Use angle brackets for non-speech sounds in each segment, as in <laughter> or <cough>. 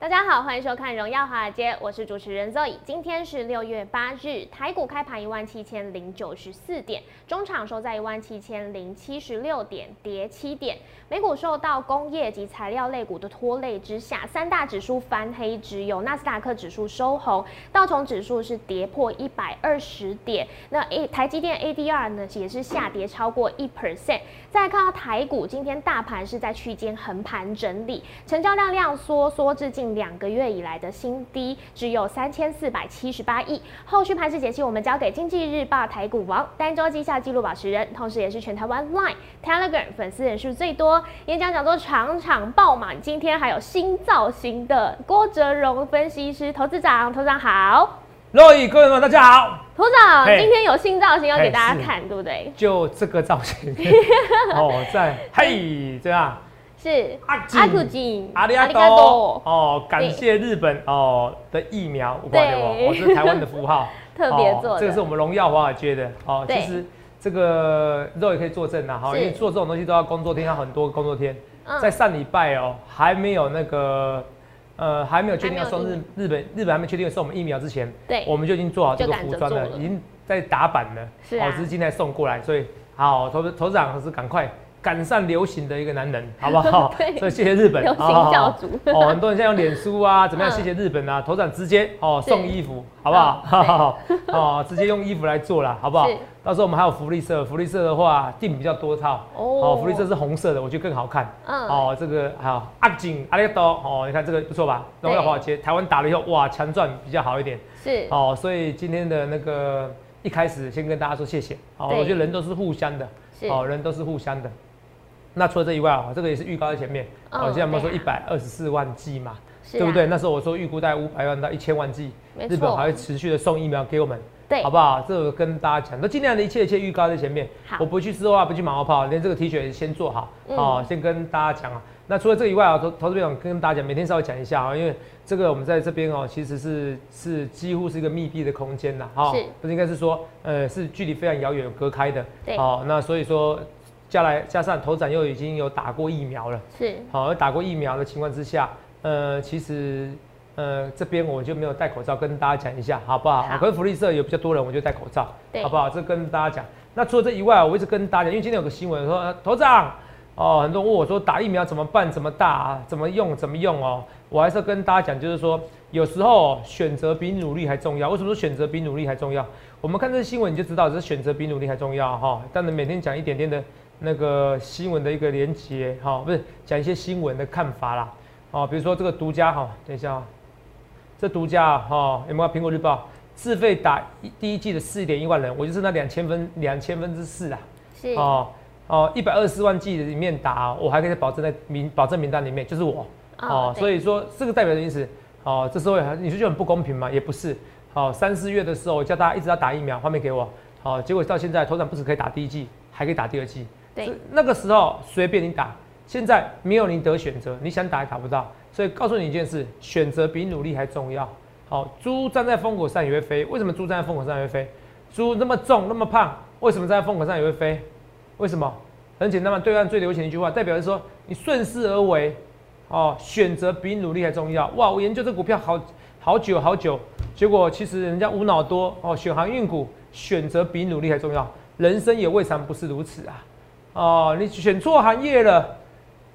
大家好，欢迎收看《荣耀华尔街》，我是主持人 Zoe。今天是六月八日，台股开盘一万七千零九十四点，中场收在一万七千零七十六点，跌七点。美股受到工业及材料类股的拖累之下，三大指数翻黑，只有纳斯达克指数收红，道琼指数是跌破一百二十点。那 A 台积电 ADR 呢也是下跌超过一 percent。再看到台股，今天大盘是在区间横盘整理，成交量量缩缩至近两个月以来的新低，只有三千四百七十八亿。后续盘势解析，我们交给经济日报台股王单周绩效纪录保持人，同时也是全台湾 Line、Telegram 粉丝人数最多、演讲讲座场场爆满，今天还有新造型的郭哲荣分析师、投资长，投资长好。若雨各位们，大家好。投资长，嘿今天有新造型要给大家看，对不对？就这个造型，<laughs> 哦，在嘿这样，是。阿阿库金阿里阿多。哦，感谢日本哦的疫苗，我挂对。我，我是台湾的符号，<laughs> 特别做的，这个是我们荣耀华尔街的。哦。其实这个肉也可以作证呐，哈，是。因为做这种东西都要工作天，要很多工作天。嗯。在上礼拜哦，还没有那个呃，还没有确定要送日日本日本还没确定送我们疫苗之前，对。我们就已经做好这个服装了，已经在打版了。是啊。哦，只是今天送过来，所以好，投投资长是赶快赶上流行的一个男人，好不好？<laughs> 对所以谢谢日本，流行教主哦，很多人现在用脸书啊，<laughs> 怎么样？嗯谢谢日本啊，头长直接哦送衣服，好不好？嗯好哦，直接用衣服来做了，好不好？到时候我们还有福利色，福利色的话订比较多套哦哦，福利色是红色的，我觉得更好看。嗯哦，这个还有阿锦阿里多哦，你看这个不错吧？对荣耀华尔街，台湾打了以后，哇，强赚比较好一点。是哦，所以今天的那个一开始先跟大家说谢谢。哦，我觉得人都是互相的，是哦，人都是互相的。那除了这以外啊，这个也是预告在前面。嗯哦，现在我们说一百二十四万剂嘛，对不对？那时候我说预估大概五百万到一千万剂，日本错还会持续的送疫苗给我们，对好不好？这个跟大家讲，那尽量的一切一切预告在前面。我不去吃话，不去马后炮，连这个 T 恤也先做好，嗯哦，先跟大家讲啊。那除了这以外啊，投投资长跟大家讲，每天稍微讲一下啊，因为这个我们在这边哦，其实是是几乎是一个密闭的空间呐，哈、是不是应该是说，呃，是距离非常遥远隔开的，对哦，那所以说，加来加上头长又已经有打过疫苗了。是好，而打过疫苗的情况之下，呃，其实呃这边我就没有戴口罩，跟大家讲一下，好不好？好可是福利社有比较多人，我就戴口罩，好不好？这跟大家讲。那除了这以外，我一直跟大家讲，因为今天有个新闻说，呃头长哦，很多人问我说打疫苗怎么办？怎么打、啊？怎么用？怎么用哦？我还是要跟大家讲，就是说有时候哦选择比努力还重要。为什么说选择比努力还重要？我们看这个新闻你就知道，这是选择比努力还重要哈。当然每天讲一点点的那个新闻的一个连接哈，不是讲一些新闻的看法啦。哦，比如说这个独家哈，等一下啊、这独家哈、有没有苹果日报？自费打一第一季的四点一万人，我就是那两千分两千分之四啊。是。哦哦，一百二十四万剂里面打，我还可以保证在名保证名单里面，就是我。哦，对。所以说这个代表的意思哦，这时候你说就很不公平吗？也不是，好、三四月的时候我叫大家一直要打疫苗，画面给我，好、结果到现在头场不止可以打第一季，还可以打第二剂，那个时候随便你打，现在没有你得选择，你想打也打不到，所以告诉你一件事，选择比努力还重要。好、猪站在风口上也会飞，为什么猪站在风口上也会飞？猪那么重那么胖，为什么站在风口上也会飞？为什么？很简单嘛，对岸最流行一句话，代表是说你顺势而为，哦，选择比努力还重要。哇，我研究这股票好好久好久，结果其实人家无脑多哦，选航运股选择比努力还重要，人生也未尝不是如此啊。哦，你选错行业了，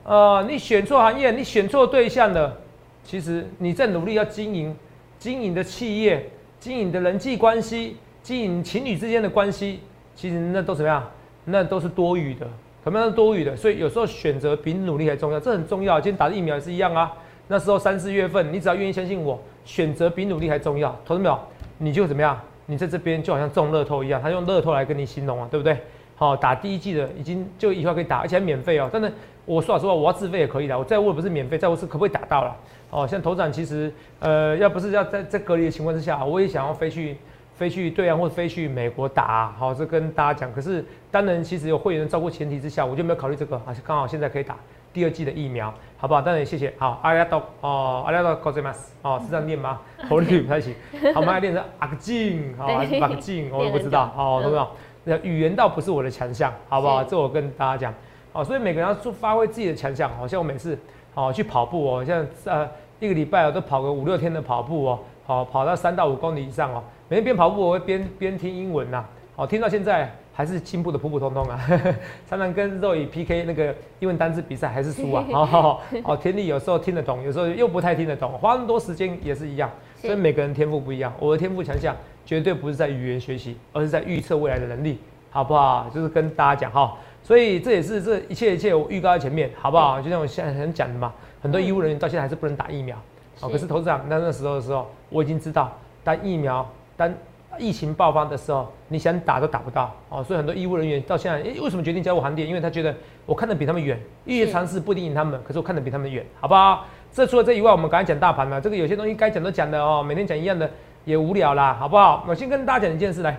呃，你选错行业，你选错对象了，其实你在努力要经营经营的企业，经营的人际关系，经营情侣之间的关系，其实那都怎么样？那都是多余的，什么样是多余的？所以有时候选择比努力还重要，这很重要。今天打疫苗也是一样啊。那时候三四月份，你只要愿意相信我，选择比努力还重要，投资没有？你就怎么样？你在这边就好像中乐透一样，他用乐透来跟你形容啊，对不对？好、打第一季的已经就以后可以打，而且还免费哦。但是我说老实话，我要自费也可以的。我在乎的不是免费，在乎是可不可以打到了。哦，像头长其实呃，要不是要在在隔离的情况之下，我也想要飞去飞去对岸或者飞去美国打、好、这跟大家讲。可是当然其实有会员照顾前提之下，我就没有考虑这个，还是刚好现在可以打第二季的疫苗，好不好？当然也谢谢。好，阿里多哦，阿里多 g o z a m a s 哦，是这样念吗？<laughs> 口语不太行。好，我们来练成阿克进，好、还是绑进，<laughs> 我也不知道。好，懂不懂？那语言倒不是我的强项，好不好？是这我跟大家讲。哦，所以每个人要做发挥自己的强项。好像我每次哦去跑步哦，像呃一个礼拜哦都跑个五六天的跑步哦，好跑到三到五公里以上哦。每天边跑步我会边边听英文呐，好听到现在还是进步的普普通通啊。<laughs> 常常跟肉宇 PK 那个英文单字比赛还是输啊。好，好，田里有时候听得懂，有时候又不太听得懂，花那么多时间也是一样。所以每个人天赋不一样，我的天赋强项绝对不是在语言学习，而是在预测未来的能力，好不好？就是跟大家讲哈。所以这也是这一切一切我预告在前面，好不好？就像我现在很讲的嘛，很多医务人员到现在还是不能打疫苗。哦，可是投资长那那时候的时候，我已经知道，当疫苗当疫情爆发的时候，你想打都打不到。哦，所以很多医务人员到现在，诶，为什么决定加入行列？因为他觉得我看的比他们远，一些尝试不一定赢他们，可是我看的比他们远，好不好？这除了这以外，我们刚才讲大盘了，这个有些东西该讲都讲的哦，每天讲一样的也无聊啦，好不好？我先跟大家讲一件事来，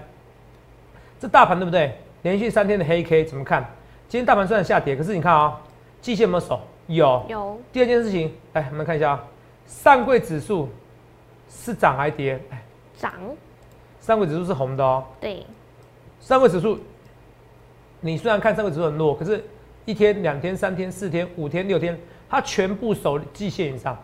这大盘对不对？连续三天的黑 K 怎么看？今天大盘虽然下跌，可是你看啊，季线有没有守？有。有。第二件事情，来我们看一下啊，上柜指数是涨还跌？涨。上柜指数是红的哦。对。上柜指数，你虽然看上柜指数很弱，可是一天、两天、三天、四天、五天、六天。它全部守季线以上，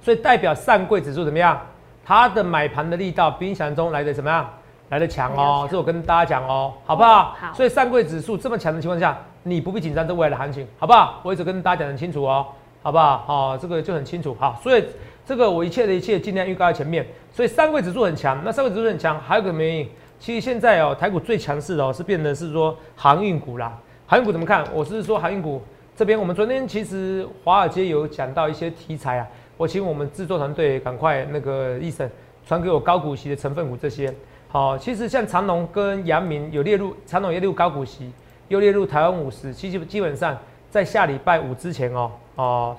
所以代表上柜指数怎么样？它的买盘的力道比你想象中来的怎么样？来的强哦，这我跟大家讲哦，好不好？好。所以上柜指数这么强的情况下，你不必紧张这未来的行情，好不好？我一直跟大家讲很清楚哦，好不好？好，这个就很清楚。好，所以这个我一切的一切尽量预告在前面。所以上柜指数很强，那上柜指数很强，还有个原因，其实现在哦，台股最强势的哦，是变得是说航运股啦。航运股怎么看？我是说航运股。这边我们昨天其实华尔街有讲到一些题材啊，我请我们制作团队赶快那个医生传给我高股息的成分股这些。好，其实像长隆跟阳明有列入，长隆也列入高股息，又列入台湾五十，其实基本上在下礼拜五之前哦，哦，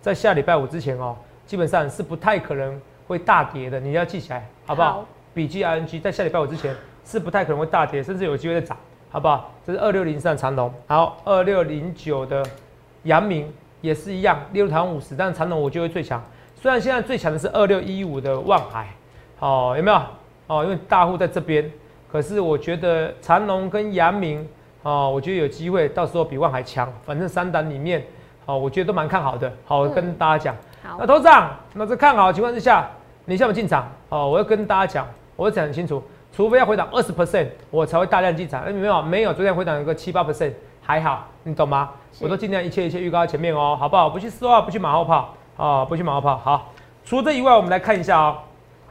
在下礼拜五之前哦，基本上是不太可能会大跌的，你要记起来好不好？笔记 ING 在下礼拜五之前是不太可能会大跌，甚至有机会再涨。好不好？这是二六零三长隆，好，二六零九的阳明也是一样，列入台湾五十，但是长隆我就会最强。虽然现在最强的是二六一五的万海，哦，有没有？哦，因为大户在这边，可是我觉得长隆跟阳明，哦，我觉得有机会，到时候比万海强。反正三档里面，哦，我觉得都蛮看好的。好，跟大家讲。好，那头长，那在看好的情况之下，你下面进场？哦，我要跟大家讲，我会讲很清楚。除非要回档二十 percent，我才会大量进场。哎，没有，没有，昨天回档有个七八 percent，还好，你懂吗？我都尽量一切一切预告在前面哦，好不好？不去丝袜，不去马后炮啊，不去马后炮。好，除了这以外，我们来看一下哦。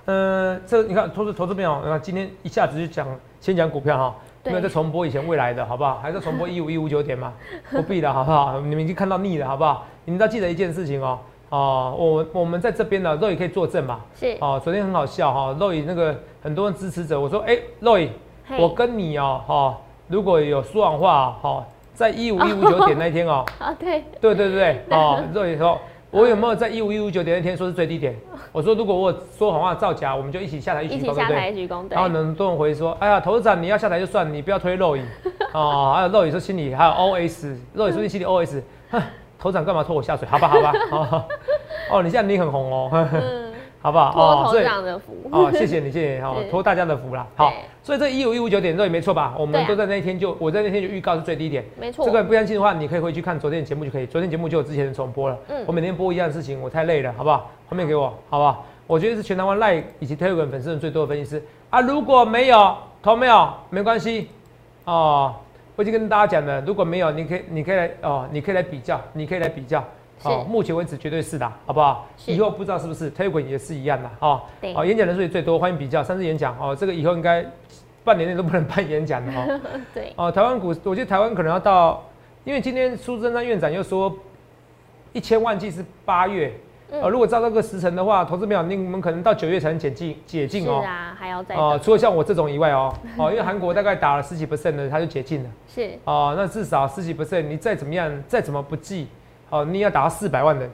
嗯，这你看投资投资朋友，那今天一下子就讲先讲股票哈，没有再重播以前未来的好不好？还是重播 <laughs> 一五一五九点嘛？不必的好不好？你们已经看到腻了好不好？你们要记得一件事情哦。哦，我我们在这边呢，肉也可以作证嘛。是。哦，昨天很好笑哈，肉宇那个很多人支持者，我说，哎，肉宇，我跟你哦，哈，如果有说谎话，哈，在一五一五九点那一天哦。<laughs> 啊，对。对对对 <laughs> 哦，肉宇说，我有没有在一五一五九点那天说是最低点？<laughs> 我说如果我说谎话造假，我们就一起下台一起攻，对不对？然后很多人回说，哎呀，投资长你要下台就算，你不要推肉影。哦，还有肉宇说心里还有 OS，肉宇说心里 OS，哼。头长干嘛拖我下水？好吧，好吧，哦，哦，你现在你很红哦，好不好？托头长的福哦，谢谢你，谢谢你 <laughs> 好，托大家的福啦。好，所以这一五一五九点这也没错吧？我们都在那一天就，我在那天就预告是最低点，没错。这个不相信的话，你可以回去看昨天的节目就可以，昨天节目就有之前的重播了。嗯，我每天播一样的事情，我太累了，好不好？后面给我，好不好？我觉得是全台湾赖以及 Telegram 粉丝人最多的分析师啊，如果没有投没有没关系哦。我已经跟大家讲了，如果没有，你可以，你可以来哦，你可以来比较，你可以来比较。好，目前为止绝对是的，好不好？以后不知道是不是，推滚也是一样的，哈。对。好，演讲人数也最多，欢迎比较。三次演讲，哦，这个以后应该半年内都不能办演讲了，哈。<laughs> 对。哦，台湾股，我觉得台湾可能要到，因为今天苏贞昌院长又说，一千万剂是八月。呃，如果照这个时辰的话，投资没有，你们可能到九月才能解禁解禁哦。是啊，还要再。哦，除了像我这种以外哦，哦，因为韩国大概打了十几 percent 的，它就解禁了。是。哦，那至少十几 percent，你再怎么样，再怎么不计，哦，你要打到四百万人，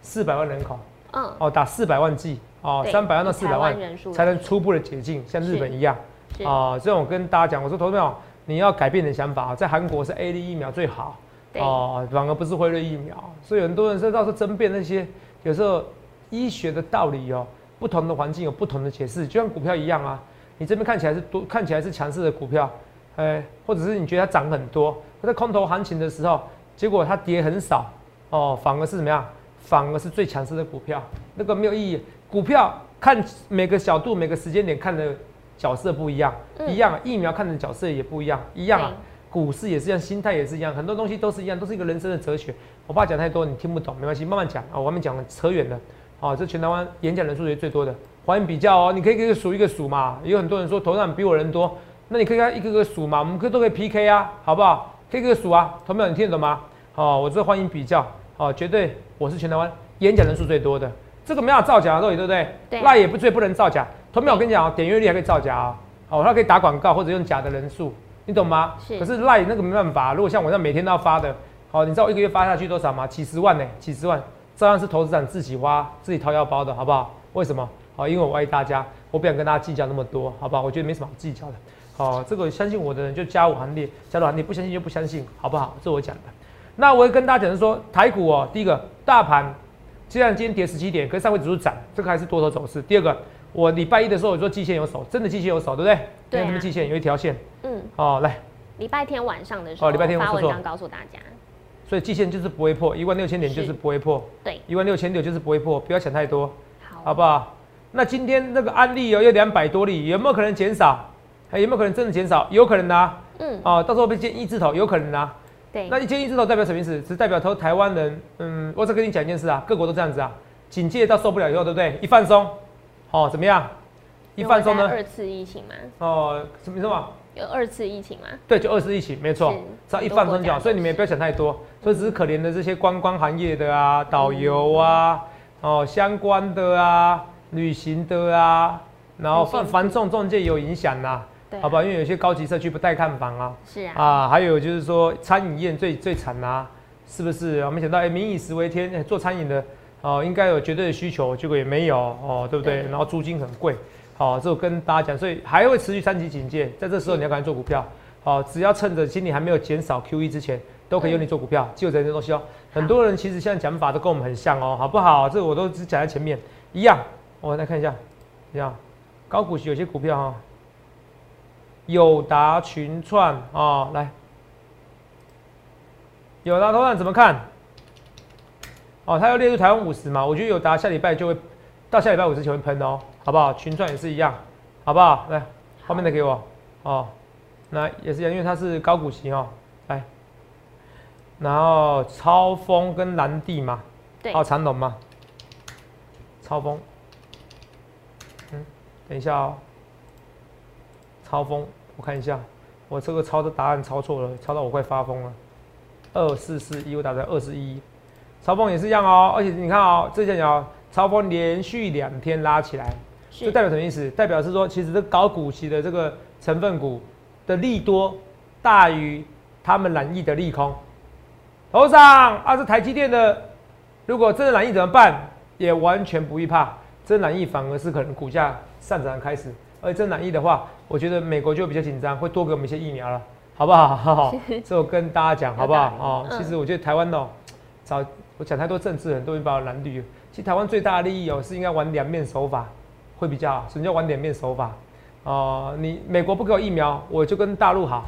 四百万人口。嗯。哦，打四百万剂，哦，三百万到四百万才能初步的解禁，像日本一样。哦，所以我跟大家讲，我说投资朋友，你要改变你的想法，在韩国是 A D 疫苗最好。哦，反而不是辉瑞疫苗，所以很多人是到时候争辩那些。有时候医学的道理哦，不同的环境有不同的解释，就像股票一样啊。你这边看起来是多，看起来是强势的股票，哎，或者是你觉得它涨很多，它在空头行情的时候，结果它跌很少，哦，反而是怎么样？反而是最强势的股票，那个没有意义。股票看每个角度、每个时间点看的角色不一样，一样啊。疫苗看的角色也不一样，一样啊。股市也是一样，心态也是一样，很多东西都是一样，都是一个人生的哲学。我怕讲太多你听不懂，没关系，慢慢讲啊。我们讲扯远了，啊，这全台湾演讲人数也最多的，欢迎比较哦。你可以给个数一个数嘛，有很多人说头上比我人多，那你可以看一个个数嘛，我们可都可以 PK 啊，好不好？可以个数啊，同学你听得懂吗？好，我这欢迎比较，好，绝对我是全台湾演讲人数最多的，这个没有造假的，对不对？对，那也不最不能造假。同学我跟你讲啊，点阅率还可以造假啊，好，它可以打广告或者用假的人数。你懂吗？是。可是赖那个没办法，如果像我这样每天都要发的，好，你知道我一个月发下去多少吗？几十万呢？几十万，照样是投资人自己花、自己掏腰包的，好不好？为什么？好，因为我爱大家，我不想跟大家计较那么多，好不好？我觉得没什么好计较的。好，这个相信我的人就加我行列，加入行列，不相信就不相信，好不好？这我讲的。那我会跟大家讲是说，台股哦，第一个大盘既然今天跌十七点，可是上位指数涨，这个还是多头走势。第二个，我礼拜一的时候我说季线有手，真的季线有手，对不对？对。什么季线？有一条线。嗯，哦，来，礼拜天晚上的时候，哦，礼拜天发文章告诉大家，所以季线就是不会破一万六千点，就是不会破，对，一万六千点就是不会破，不要想太多，好，好不好？那今天那个案例有有两百多例，有没有可能减少？还有没有可能真的减少？有可能啊，嗯，哦，到时候被建一字头，有可能啊，对，那一千一字头代表什么意思？只代表投台湾人，嗯，我再跟你讲一件事啊，各国都这样子啊，警戒到受不了以后，对不对？一放松，哦，怎么样？一放松呢？二次疫情吗？哦，什么什么？有二次疫情吗？对，就二次疫情，没错。只要一放松脚，所以你们也不要想太多。所以只是可怜的这些观光行业的啊，导游啊，哦，相关的啊，旅行的啊，然后繁繁重中介有影响呐，好吧？因为有些高级社区不带看房啊。是啊。啊，还有就是说餐饮业最最惨啊，是不是？我们想到哎，民以食为天，做餐饮的哦，应该有绝对的需求，结果也没有哦，对不对？然后租金很贵。好，这我跟大家讲，所以还会持续三级警戒，在这时候你要赶紧做股票。好，只要趁着今年还没有减少 QE 之前，都可以用你做股票，记住这些东西哦。很多人其实现在讲法都跟我们很像哦，好不好？这个我都只讲在前面，一样。我来看一下，一样。高股息有些股票哈，友达群创啊，来，友达头上怎么看？哦，它要列入台湾五十嘛？我觉得友达下礼拜就会到下礼拜五之前会喷哦。好不好？群创也是一样，好不好？来，后面的给我哦。那也是一样，因为它是高股息哦。来，然后超风跟蓝地嘛，对，还有长龙嘛。超风，嗯，等一下哦。超风，我看一下，我这个抄的答案抄错了，抄到我快发疯了。二四四一，我打在二十一。超风也是一样哦，而且你看哦，这件哦，超风连续两天拉起来。这代表什么意思？代表是说，其实这高股息的这个成分股的利多大于他们染疫的利空。头上啊，是台积电的，如果真的染疫怎么办？也完全不必怕，真染疫反而是可能股价上涨开始。而真染疫的话，我觉得美国就比较紧张，会多给我们一些疫苗了，好不好？<laughs> 好，这我跟大家讲，好不好？哦，其实我觉得台湾哦，早我讲太多政治，很多人把我蓝绿。其实台湾最大的利益哦，是应该玩两面手法。会比较什么叫玩两面手法？哦，你美国不给我疫苗，我就跟大陆好；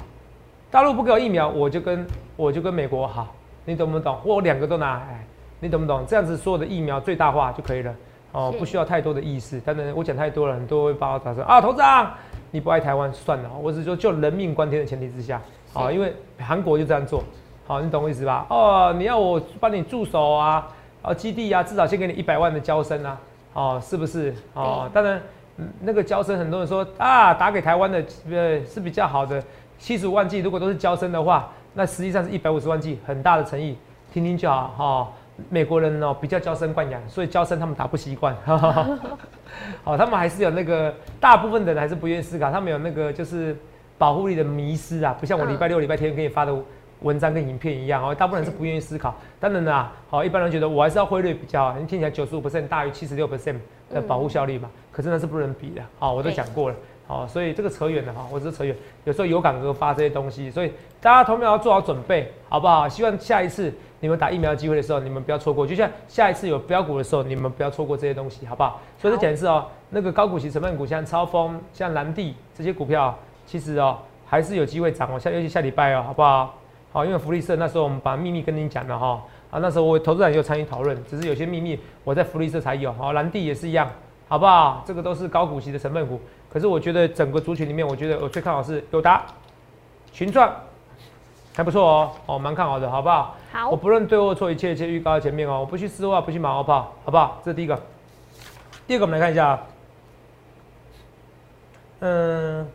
大陆不给我疫苗，我就跟我就跟美国好。你懂不懂？我两个都拿，哎，你懂不懂？这样子所有的疫苗最大化就可以了。哦，不需要太多的意思。但是我讲太多了，很多会把我打成啊，头长，你不爱台湾算了。我只说就人命关天的前提之下，啊，因为韩国就这样做。好，你懂我意思吧？哦，你要我帮你驻守啊，啊，基地啊，至少先给你一百万的交生啊。哦，是不是？哦，当然，那个交生很多人说啊，打给台湾的呃是比较好的，七十五万剂，如果都是交生的话，那实际上是一百五十万剂，很大的诚意，听听就好哈。美国人哦比较娇生惯养，所以娇生他们打不习惯，<laughs> 好，他们还是有那个大部分的人还是不愿意思考，他们有那个就是保护力的迷失啊，不像我礼拜六、礼拜天给你发的。文章跟影片一样哦，大部分人是不愿意思考。当然啦，好，一般人觉得我还是要汇率比较好，你听起来九十五 percent 大于七十六 percent 的保护效率嘛？可是那是不能比的。好，我都讲过了。好，所以这个扯远了哈，我只是扯远。有时候有感而发这些东西，所以大家同样要做好准备，好不好？希望下一次你们打疫苗机会的时候，你们不要错过。就像下一次有标股的时候，你们不要错过这些东西，好不好？所以再讲一次哦，那个高股息成分股，像超风、像蓝地这些股票，其实哦还是有机会涨哦。下尤其下礼拜哦，好不好？好，因为福利社那时候我们把秘密跟您讲了哈，啊，那时候我投资人也有参与讨论，只是有些秘密我在福利社才有，好，蓝地也是一样，好不好？这个都是高股息的成分股，可是我觉得整个族群里面，我觉得我最看好是友达、群创，还不错哦，哦，蛮看好的，好不好？好我，不论对或错，一切一切预告在前面哦，我不去丝袜，不去马后炮，好不好？这是第一个。第二个，我们来看一下，嗯，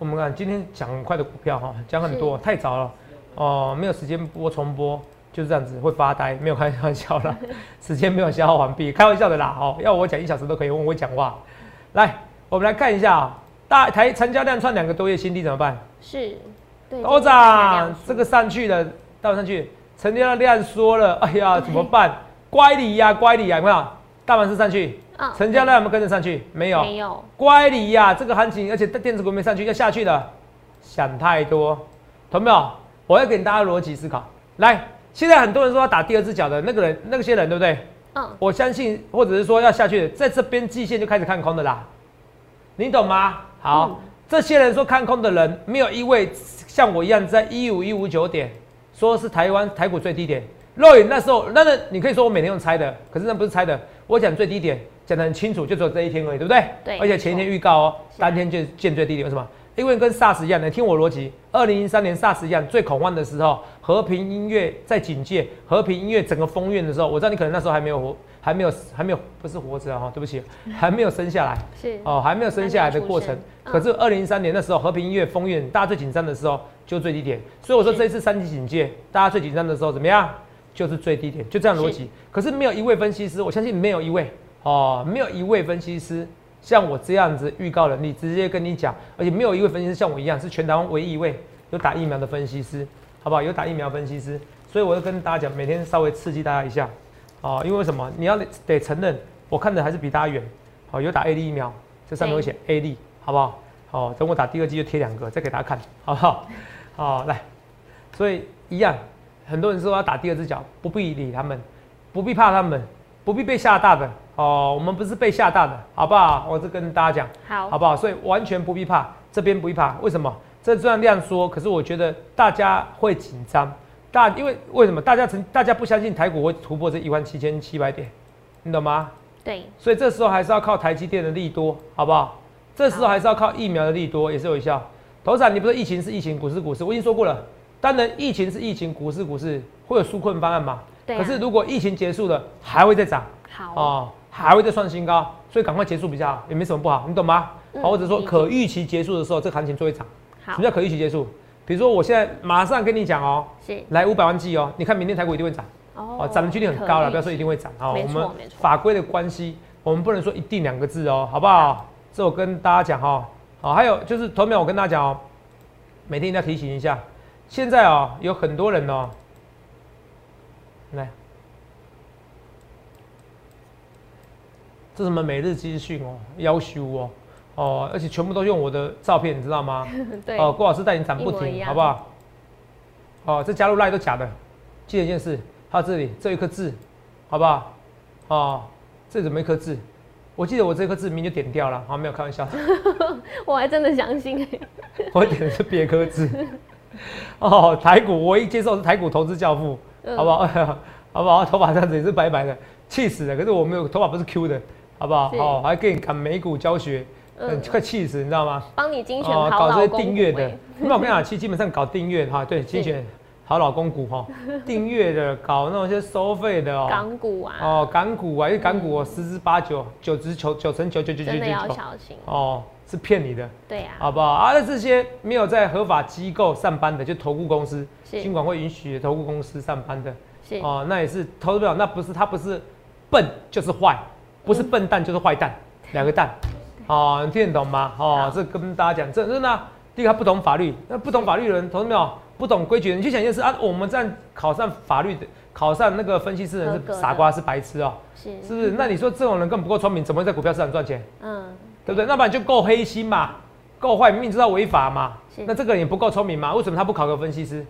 我们看今天讲很快的股票哈，讲很多，太早了哦，没有时间播重播，就是这样子会发呆，没有开玩笑啦，<laughs> 时间没有消耗完毕，开玩笑的啦哦，要我讲一小时都可以，问我讲话。来，我们来看一下啊，大台成交量创两个多月新低怎么办？是，对，董事长，这个上去了，到上去，成交量缩了，哎呀，怎么办？乖离呀，乖离呀，有没有？大盘是上去，嗯成交量有没有跟着上去？没有，没有，乖离呀，这个行情，而且电子股没上去，要下去了，想太多，懂没有？我要给大家逻辑思考。来，现在很多人说要打第二只脚的那个人，那些人对不对？嗯，我相信，或者是说要下去的，在这边季线就开始看空的啦，你懂吗？好，嗯这些人说看空的人，没有一位像我一样在一五一五九点，说是台湾台股最低点。肉眼那时候，那那你可以说我每天用猜的，可是那不是猜的，我讲最低点讲得很清楚，就只有这一天而已，对不对？对而且前一天预告哦，是当天就见最低点，为什么？因为跟 SARS 一样，你听我逻辑，二零零三年 SARS 一样，最恐慌的时候，和平音乐在警戒，和平音乐整个封院的时候，我知道你可能那时候还没有活，还没有还没有不是活着啊哈，对不起，<laughs> 还没有生下来。是，哦，还没有生下来的过程可是二零一三年那时候和平医院封院，大家最紧张的时候就最低点。所以我说这一次三级警戒，大家最紧张的时候怎么样？就是最低点，就这样逻辑。可是没有一位分析师，我相信没有一位哦，没有一位分析师像我这样子预告能力，直接跟你讲，而且没有一位分析师像我一样是全台湾唯一一位有打疫苗的分析师，好不好？有打疫苗分析师，所以我就跟大家讲，每天稍微刺激大家一下哦，因为为什么？你要得承认，我看的还是比大家远。好，有打 A D 疫苗，这上面会写 A D，，好不好？好，等我打第二剂就贴两个，再给大家看，好不好？好，来，所以一样，很多人说要打第二只脚，不必理他们，不必怕他们，不必被吓大的哦。我们不是被吓大的，好不好？我这跟大家讲，好，好不好？所以完全不必怕，这边不必怕。为什么？这虽然这样说，可是我觉得大家会紧张。大因为为什么？大家曾大家不相信台股会突破这一万七千七百点，你懂吗？对，所以这时候还是要靠台积电的利多，好不好？这时候还是要靠疫苗的利多，也是有效。头产，你不是疫情是疫情，股市股市，我已经说过了。当然，疫情是疫情，股市股市会有纾困方案嘛？对啊可是如果疫情结束了，还会再涨好，哦，还会再创新高，所以赶快结束比较好，也没什么不好，你懂吗？嗯好，或者说可预期结束的时候，这个行情就会涨。什么，叫可预期结束？比如说我现在马上跟你讲哦，是，来五百万剂哦，你看明天台股一定会涨。哦哦，涨的几率很高了，不要说一定会涨哦。没我们法规的关系，我们不能说一定两个字哦，好不好？这我跟大家讲哈。好，还有就是头秒我跟大家讲哦，每天一定要提醒一下，现在哦有很多人哦，来，这什么每日资讯哦，要求哦，哦，而且全部都用我的照片，你知道吗？<laughs> 对，哦，郭老师带你涨不停，好不好？哦，这加入赖都假的，记得一件事，还有这里这一颗痣，好不好？哦，这里怎么一颗痣？我记得我这颗痣明明就点掉了，好，没有开玩笑，<laughs> 我还真的相信，<laughs> 我点的是别颗痣。哦，台股我一接受是台股投资教父，嗯好不好？好不好？头发这样子也是白白的，气死了。可是我没有头发不是 Q 的，好不好？好哦，还给你赶美股教学，嗯嗯，快气死，你知道吗？帮你精选哦，好搞这些订阅的。<laughs> 那我跟你讲，其实基本上搞订阅哈，对，精选好老公股哈，<laughs> 订阅的搞那种些收费的哦，港股啊，哦，港股啊，因为港股哦十之八九，九之九九成九九九九真的要九九，小心，哦，是骗你的，对啊，好不好？啊，那这些没有在合法机构上班的，就投顾公司，是。金管会允许投顾公司上班的，是，哦，那也是投不了，那不是他不是笨就是坏，不是笨蛋就是坏蛋，两个蛋，哦，你听得懂吗？哦好，这跟大家讲，这真的啊，第一个他不懂法律，那不懂法律的人，同志们有？不懂规矩的人，你去想一件事啊，我们这样考上法律的，考上那个分析师的人是傻瓜，是白痴哦、是，是不是？那你说这种人根本不够聪明，怎么会在股票市场赚钱？嗯，对不对？那不然就够黑心嘛，够坏，明明知道违法嘛。那这个人也不够聪明嘛？为什么他不考个分析师？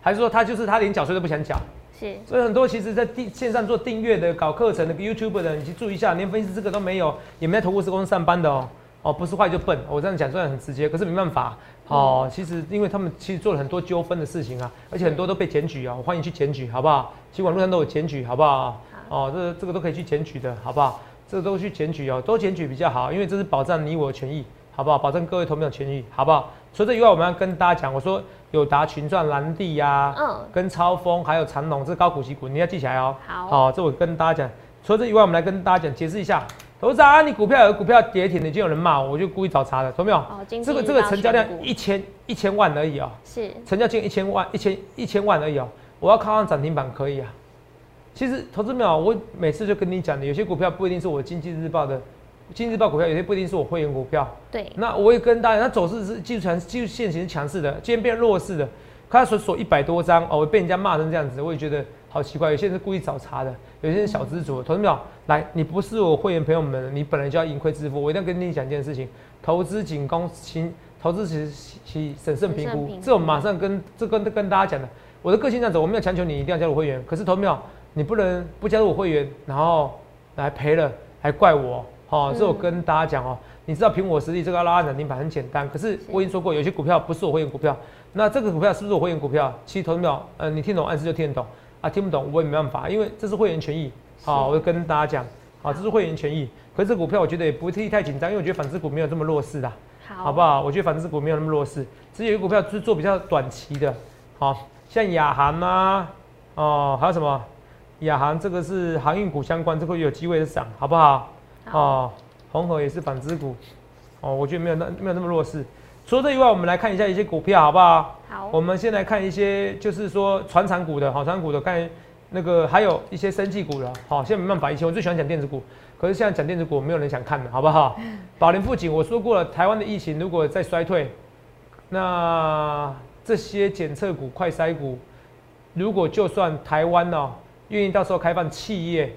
还是说他就是他连缴税都不想缴？是，所以很多其实，在订线上做订阅的、搞课程的、YouTube 的，你去注意一下，连分析师这个都没有，也没在投顾公司上班的哦。哦，不是坏就笨，我这样讲虽然很直接，可是没办法哦。其实因为他们其实做了很多纠纷的事情啊，而且很多都被检举啊，我欢迎去检举，好不好？其实网络上都有检举，好不好？哦，这这个都可以去检举的，好不好？这个都去检举哦，都检举比较好，因为这是保障你我的权益，好不好？保证各位投票权益，好不好？除了这以外，我们要跟大家讲，我说友达、群创、蓝地呀，嗯，跟超风还有长隆，这是高股息股，你要记起来哦。好，好，这我跟大家讲。除了这以外，我们来跟大家讲解释一下，投资啊，你股票有股票跌停，已经有人骂我，我就故意找茬的，懂没有？哦，这个这个成交量一千一千万而已哦，是成交金一千万一千一千万而已哦，我要看看涨停板可以啊。其实投资秒，我每次就跟你讲的，有些股票不一定是我经济日报的经济日报股票，有些不一定是我会员股票。对。那我也跟大家，它走势是技术强，技术线型是强势的，今天变弱势的，它锁锁一百多张哦，被人家骂成这样子，我也觉得好奇怪。有些人是故意找茬的，有些人小资主。投资秒，来，你不是我会员朋友们，你本来就要盈亏自负。我一定要跟你讲一件事情，投资仅供请投资其其审慎评估。这我马上跟这跟跟大家讲的，我的个性这样子，我没有强求你一定要加入会员，可是投资秒。你不能不加入我会员，然后来赔了还怪我，好，这我跟大家讲哦，你知道凭我实力这个拉涨停板很简单，可是我已经说过，有些股票不是我会员股票，那这个股票是不是我会员股票？其实投秒，呃，你听懂暗示就听得懂。啊，听不懂我也没办法，因为这是会员权益，好，我就跟大家讲，好，这是会员权益，可是这股票我觉得也不太太紧张，因为我觉得反制股没有这么弱势的，好，好不好？我觉得反制股没有那么弱势，只有一个股票是做比较短期的，好，像亚航啊，哦，还有什么？亚航这个是航运股相关，这个有机会涨，好不好？哦，红河也是纺织股，哦，我觉得没有那没有那么弱势。除了这以外，我们来看一下一些股票，好不好？好。我们先来看一些，就是说船产股的，好，船股的，看那个还有一些生技股的，好，现在没办法，以前我最喜欢讲电子股，可是现在讲电子股没有人想看的，好不好？宝林富锦，我说过了，台湾的疫情如果再衰退，那这些检测股、快筛股，如果就算台湾呢？愿意到时候开放企业，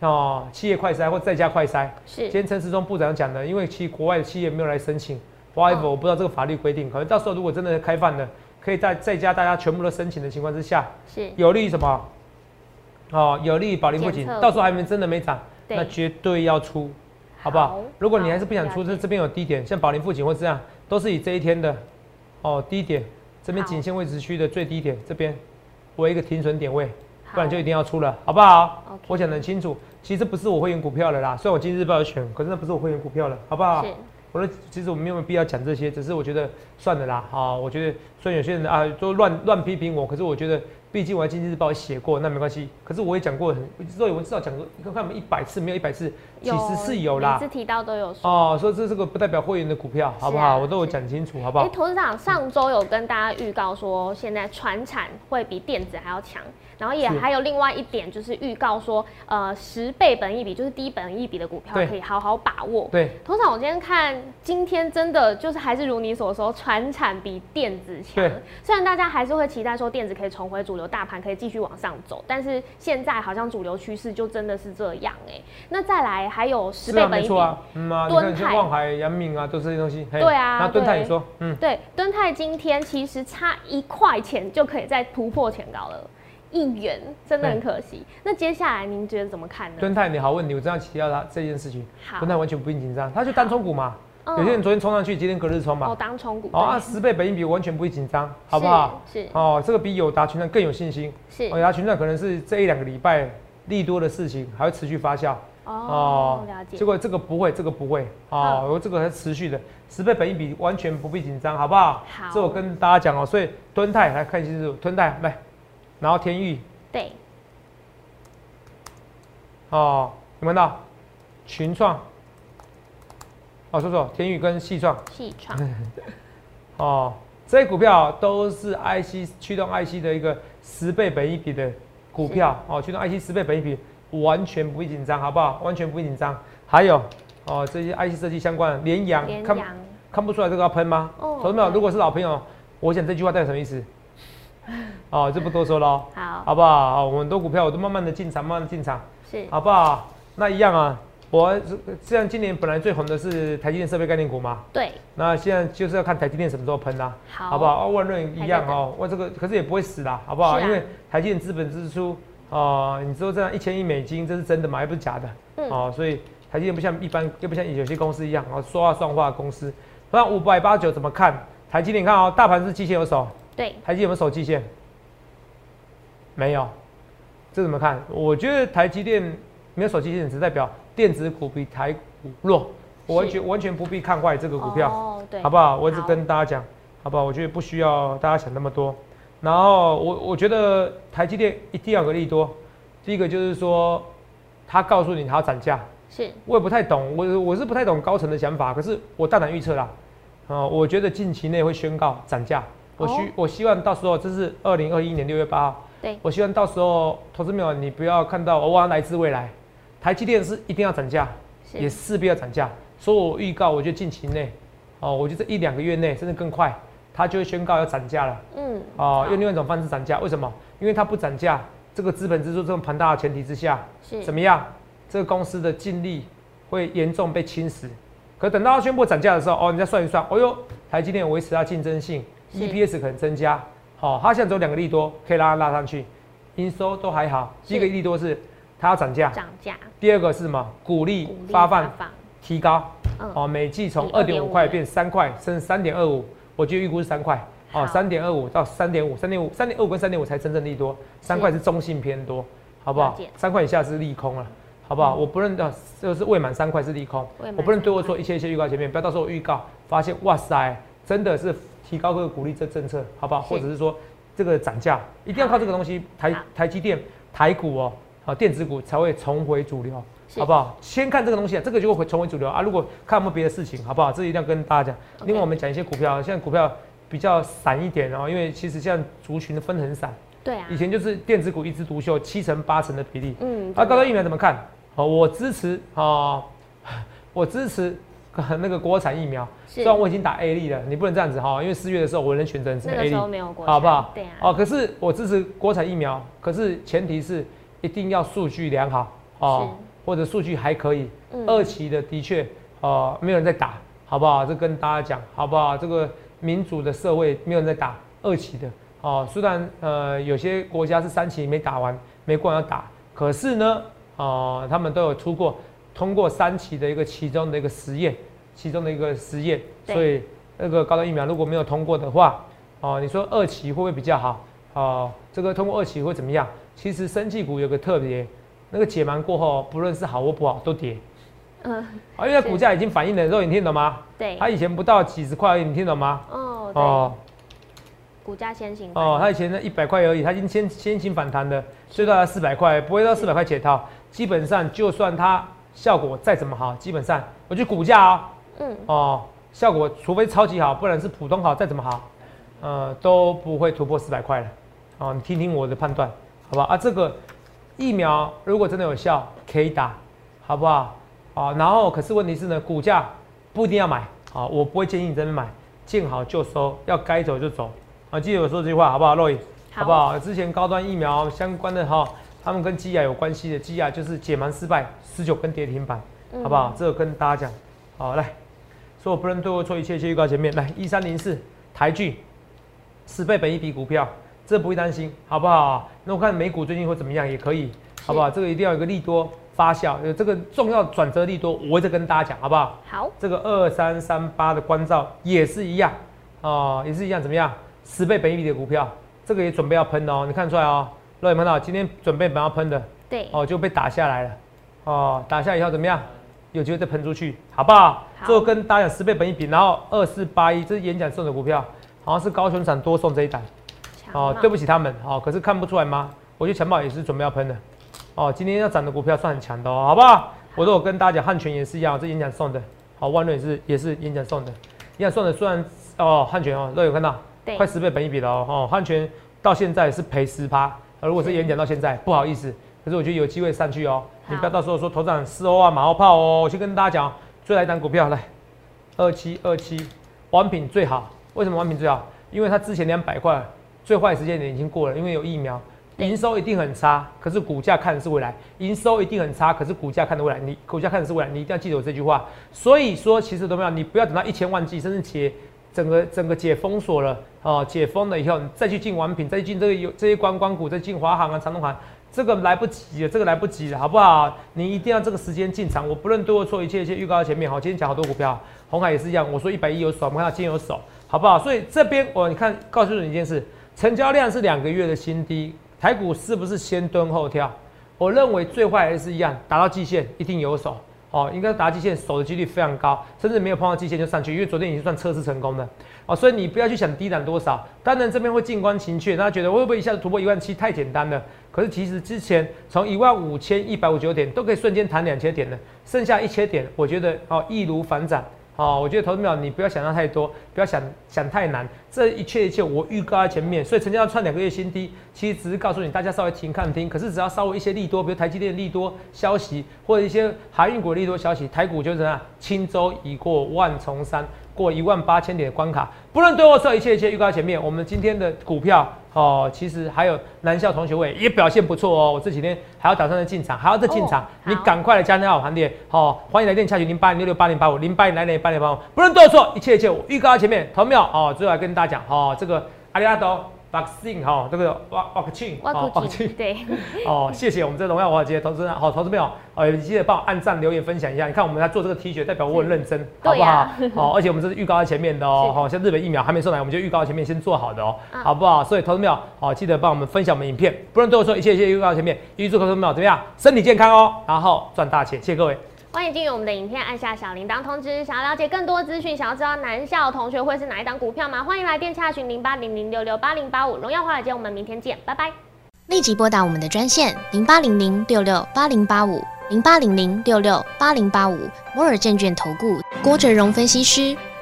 哦，企业快筛或在家快筛。是。今天陈时中部长讲的，因为其国外的企业没有来申请，whatever，我不知道这个法律规定，可能到时候如果真的开放了，可以在在家大家全部都申请的情况之下，是。有利于什么？哦，有利于保龄不仅，到时候还没真的没涨，那绝对要出，好不好？如果你还是不想出，这这边有低点，像宝林附近或这样，都是以这一天的，哦，低点，这边颈线位置区的最低点，这边为一个停损点位。不然就一定要出了，好不好？我讲得很清楚，其实不是我会员股票了啦。虽然我今日日报有选，可是那不是我会员股票了，好不好？我说其实我没有必要讲这些，只是我觉得算了啦。好，我觉得虽然有些人啊都乱乱批评我，可是我觉得。毕竟我在经济日报写过，那没关系。可是我也讲过，很知道有文至少讲过，你看看我们一百次，没有一百次，其实是有啦。每次提到都有说。哦，说这这个不代表会员的股票，好不好？我都有讲清楚，好不好？哎，投资长上周有跟大家预告说，现在船产会比电子还要强，然后也还有另外一点就是预告说，呃，十倍本一比就是低本一比的股票可以好好把握。对，通常，我今天看今天真的就是还是如你所说，船产比电子强。虽然大家还是会期待说电子可以重回主流。大盘可以继续往上走，但是现在好像主流趋势就真的是这样哎。那再来还有十倍本一比，嗯啊，敦泰、望海、阳明啊，都是这些东西。对啊，那敦泰你说，嗯，对，敦泰今天其实差一块钱就可以再突破前高了，一元，真的很可惜。那接下来您觉得怎么看呢？敦泰，你好问题，我这样提到他这件事情，敦泰完全不用紧张，他就单冲股嘛。有些人昨天冲上去，今天隔日冲嘛。哦，当冲股。哦，按十倍本益比完全不会紧张，好不好？是。哦，这个比友达群创更有信心。是。友达群创可能是这一两个礼拜利多的事情，还会持续发酵。哦，了解。结果这个不会，这个不会。哦，我这个是持续的，十倍本益比完全不必紧张，好不好？好。这我跟大家讲哦，所以敦泰来看清楚，敦泰来，然后天域。对。哦，有没有到群创？哦，说说天宇跟细创，细创，<laughs> 哦，这些股票都是 IC 驱动 IC 的一个十倍本一比的股票，哦，驱动 IC 十倍本一比，完全不会紧张，好不好？完全不会紧张。还有，哦，这些 IC 设计相关的联阳，看看不出来这个要喷吗？哦，同志们，如果是老朋友，我想这句话代表什么意思？哦，就不多说了，好，好不好？好，我们很多股票我都慢慢的进场，慢慢的进场，是，好不好？那一样啊。我这样，今年本来最红的是台积电设备概念股嘛？对。那现在就是要看台积电什么时候喷啦，好好不好？万润一样哦，我这个可是也不会死啦，好不好？因为台积电资本支出啊，你说这样一千亿美金，这是真的吗？还不是假的？嗯哦，所以台积电不像一般，又不像有些公司一样，哦，说话算话的公司。那五百八九怎么看？台积电看哦，大盘是季线有守，对，台积有没有守季线？没有，这怎么看？我觉得台积电没有手机电，只代表电子股比台股弱，我完全完全不必看坏这个股票，哦，对，好不好？我只好跟大家讲，好不好？我觉得不需要大家想那么多。然后我我觉得台积电一定要有个利多，第一个就是说，他告诉你他要涨价，是我也不太懂，我我是不太懂高层的想法，可是我大胆预测啦，呃，我觉得近期内会宣告涨价。我希、哦我希望到时候这是二零二一年六月八号，对，我希望到时候投资朋友你不要看到哦我要来自未来，台积电是一定要涨价，也是势必要涨价。所以我预告，我觉得近期内，哦，我觉得这一两个月内甚至更快，它就会宣告要涨价了。嗯，哦，用另外一种方式涨价，为什么？因为它不涨价，这个资本支出这么庞大的前提之下，是怎么样？这个公司的净利会严重被侵蚀。可等到它宣布涨价的时候，哦，你再算一算，哦哟，台积电维持它竞争性是，EPS 可能增加，好、它现在只有两个利多可以拉拉上去，营收都还好。第一个利多是它要涨价，涨价，第二个是什么？鼓励发放放，提高，嗯，哦，每季从二点五2.5块变三块，甚至三点二五，我觉得预估是三块。哦，三点二五到三点五，三点五、三点二五跟三点五才真正利多，三块是中性偏多，好不好？三块以下是利空了，好不好？我不认的，就是未满三块是利空，我不能对我说一切一切预告前面，不要到时候我预告发现哇塞，真的是提高这个鼓励这政策，好不好？或者是说这个涨价一定要靠这个东西，台好台积电、台股哦，啊电子股才会重回主流。好不好？先看这个东西啊，这个就会重回主流啊。如果看有没有别的事情，好不好？这一定要跟大家讲。另外，我们讲一些股票，现在股票比较散一点哦，因为其实现在族群的分很散，对啊以，前就是电子股一枝独秀，七成八成的比例。嗯，啊，高真的端疫苗怎么看？哦，我支持哦，我支持那个国产疫苗。是虽然我已经打 A 粒了，你不能这样子哈，因为四月的时候我能选择是 A 粒。好不好？对啊，哦，可是我支持国产疫苗，可是前提是一定要数据良好哦，或者数据还可以。嗯二期的的确哦，没有人在打，好不好？这跟大家讲，好不好？这个民主的社会没有人在打二期的哦，虽然呃有些国家是三期没打完，没过完要打，可是呢，哦，他们都有出过通过三期的一个其中的一个实验，其中的一个实验，所以那个高端疫苗如果没有通过的话，哦，你说二期会不会比较好？哦，这个通过二期会怎么样？其实生技股有个特别，那个解盲过后，不论是好或不好都跌，嗯，啊，因为它股价已经反映了，之后你听懂吗？对，它以前不到几十块而已，你听懂吗？哦，对，哦股价先行哦，它以前那一百块而已，它已经先先行反弹的，最大的四百块，不会到四百块解套。基本上就算它效果再怎么好，基本上我觉得股价啊、应嗯，哦，效果除非超级好，不然是普通好，再怎么好，呃，都不会突破四百块了。哦，你听听我的判断，好不好？啊，这个疫苗如果真的有效，可以打，好不好？啊，然后可是问题是呢，股价不一定要买啊，我不会建议你这边买，见好就收，要该走就走。啊，记得我说这句话，好不好，肉颖？好不好？之前高端疫苗相关的哈，他们跟基亚有关系的，基亚就是解盲失败，十九根跌停板，嗯好不好？这个跟大家讲，好来，所以我不能对我错，一切一切预告前面来一三零四台剧十倍本一笔股票，这不会担心，好不好？那我看美股最近会怎么样也可以，好不好？这个一定要有个利多发酵，有这个重要转折利多，我会再跟大家讲，好不好？好，这个二三三八的关照也是一样哦，也是一样，怎么样？十倍本一笔的股票，这个也准备要喷的哦，你看出来哦，肉眼看到今天准备本要喷的对，哦，就被打下来了。哦，打下以后怎么样？有机会再喷出去，好不好？好。最后跟大家讲十倍本一笔，然后二四八一，这是演讲送的股票，好像是高雄厂多送这一档哦，对不起，他们哦，可是看不出来吗？我觉得强宝也是准备要喷的。哦，今天要涨的股票算很强的哦，好不好？我都有跟大家讲，汉泉也是一样，这演讲送的，好，万润也是也是演讲送的，演讲送的虽然哦汉泉哦都有看到，对。快十倍本一笔了哦，哦汉泉到现在是赔十趴，呃如果是是演讲到现在，不好意思，可是我觉得有机会上去哦，你不要到时候说头涨四欧啊马后炮哦，我先跟大家讲，最后一档股票来，二七二七，王品最好，为什么王品最好？因为它之前两百块最坏时间点已经过了，因为有疫苗，对。营收一定很差，可是股价看的是未来，营收一定很差，可是股价看的未来，你股价看的是未来，你一定要记得我这句话。所以说，其实都没有，你不要等到一千万计，甚至解整个整个解封锁了哦，解封了以后，你再去进王品，再去进这个有这些观光股，再进华航啊、长隆航，这个来不及了，这个来不及了，好不好？你一定要这个时间进场。我不论对或错，一切一切预告在前面。好，今天讲好多股票，红海也是一样。我说一百亿有手，我们看到今天有手，好不好？所以这边我你看，告诉你一件事，成交量是两个月的新低，台股是不是先蹲后跳？我认为最坏还是一样，达到季线一定有手。哦，应该达季线守的几率非常高，甚至没有碰到季线就上去，因为昨天已经算测试成功了。哦，所以你不要去想低档多少，当然这边会静观情绪，大家觉得会不会一下子突破一万七太简单了？可是其实之前从一万五千一百五十九点都可以瞬间弹两千点了，剩下一千点，我觉得哦易如反掌。哦，我觉得投资票你不要想到太多，不要想想太难，这一切一切我预告在前面，所以成交量创两个月新低，其实只是告诉你大家稍微停看听，可是只要稍微一些利多，比如台积电利多消息，或者一些海运股利多消息，台股就怎样轻舟已过万重山。过一万八千点的关卡，不论对或错，一切一切预告在前面。我们今天的股票哦，其实还有南校同学会也表现不错哦。我这几天还要打算再进场，还要再进场，你赶快来加那好行列。好，欢迎来电洽询零八零六六八零八五零八零来电八零八五。不论对或错，一切一切我预告在前面。投票哦，最后来跟大家讲哦，这个阿里阿多。Vaccine 哈，这个瓦瓦克钦，瓦克钦，对，哦，谢谢我们这荣耀华尔街投资人，好，投资朋友，呃，记得帮我按赞、留言、分享一下。你看我们在做这个 T 恤，代表我很认真，好不好？好，而且我们这是预告在前面的哦，好像日本疫苗还没送来，我们就预告在前面先做好的哦，好不好？所以投资朋友，好，记得帮我们分享我们影片，不论对我说，一切一切预告在前面，预祝投资朋友怎么样？身体健康哦，然后赚大钱，谢谢各位。欢迎进入我们的影片，按下小铃铛通知。想要了解更多资讯，想要知道南校同学会是哪一档股票吗？欢迎来电洽询零八零零六六八零八五。荣耀华尔街，我们明天见，拜拜。立即拨打我们的专线零八零零六六八零八五零八零零六六八零八五摩尔证券投顾郭哲荣分析师。